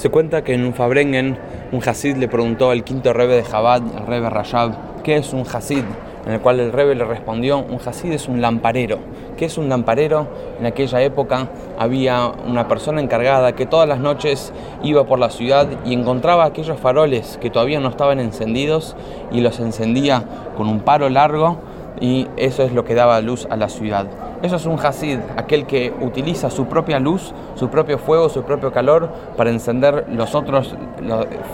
Se cuenta que en un Fabrengen, un Hasid le preguntó al quinto rebe de Jabad, el rebe Rashab, ¿qué es un Hasid? En el cual el rebe le respondió, un Hasid es un lamparero. ¿Qué es un lamparero? En aquella época había una persona encargada que todas las noches iba por la ciudad y encontraba aquellos faroles que todavía no estaban encendidos y los encendía con un paro largo y eso es lo que daba luz a la ciudad. Eso es un Hasid, aquel que utiliza su propia luz, su propio fuego, su propio calor para encender los otros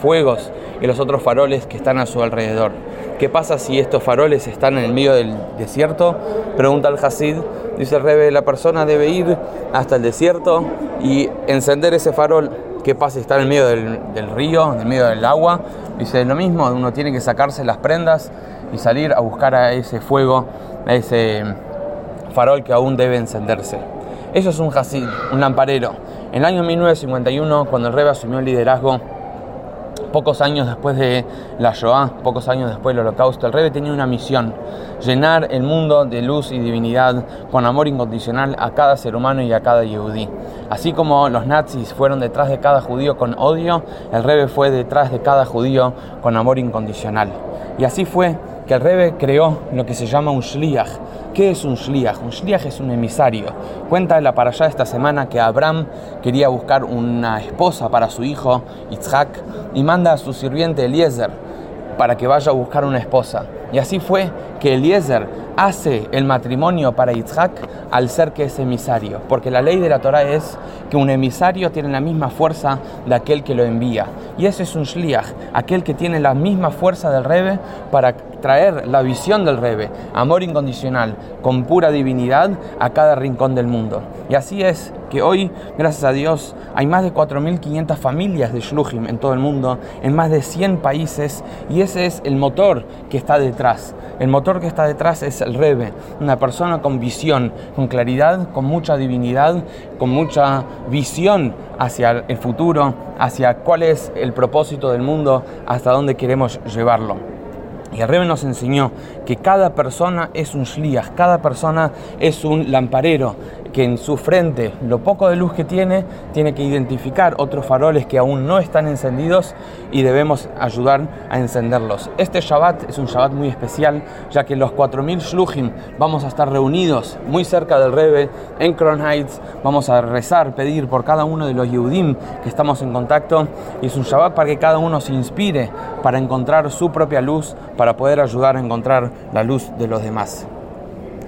fuegos y los otros faroles que están a su alrededor. ¿Qué pasa si estos faroles están en el medio del desierto? Pregunta el Hasid. Dice el Rebe, la persona debe ir hasta el desierto y encender ese farol. ¿Qué pasa si está en el medio del, del río, en el medio del agua? Dice lo mismo, uno tiene que sacarse las prendas y salir a buscar a ese fuego, a ese farol que aún debe encenderse. Eso es un Hasid, un lamparero. En el año 1951, cuando el Rebbe asumió el liderazgo, pocos años después de la Shoah, pocos años después del Holocausto, el Rebbe tenía una misión, llenar el mundo de luz y divinidad con amor incondicional a cada ser humano y a cada yehudí. Así como los nazis fueron detrás de cada judío con odio, el Rebbe fue detrás de cada judío con amor incondicional. Y así fue que el Rebbe creó lo que se llama un shliach. ¿Qué es un shliach? Un shliach es un emisario. Cuenta la para allá esta semana que Abraham quería buscar una esposa para su hijo Isaac y manda a su sirviente Eliezer para que vaya a buscar una esposa. Y así fue que Eliezer hace el matrimonio para Isaac al ser que es emisario, porque la ley de la Torah es que un emisario tiene la misma fuerza de aquel que lo envía. Y ese es un shliach, aquel que tiene la misma fuerza del Rebe para traer la visión del Rebe, amor incondicional, con pura divinidad a cada rincón del mundo. Y así es que hoy, gracias a Dios, hay más de 4.500 familias de Shluchim en todo el mundo, en más de 100 países, y ese es el motor que está detrás. El motor que está detrás es el Rebe, una persona con visión, con claridad, con mucha divinidad, con mucha visión hacia el futuro, hacia cuál es el propósito del mundo, hasta dónde queremos llevarlo. Y el Rebbe nos enseñó que cada persona es un shliach, cada persona es un lamparero, que en su frente, lo poco de luz que tiene, tiene que identificar otros faroles que aún no están encendidos y debemos ayudar a encenderlos. Este Shabbat es un Shabbat muy especial, ya que los 4.000 shluchim vamos a estar reunidos muy cerca del Rebbe, en Crown Heights, vamos a rezar, pedir por cada uno de los Yehudim que estamos en contacto, y es un Shabbat para que cada uno se inspire para encontrar su propia luz, para poder ayudar a encontrar la luz de los demás.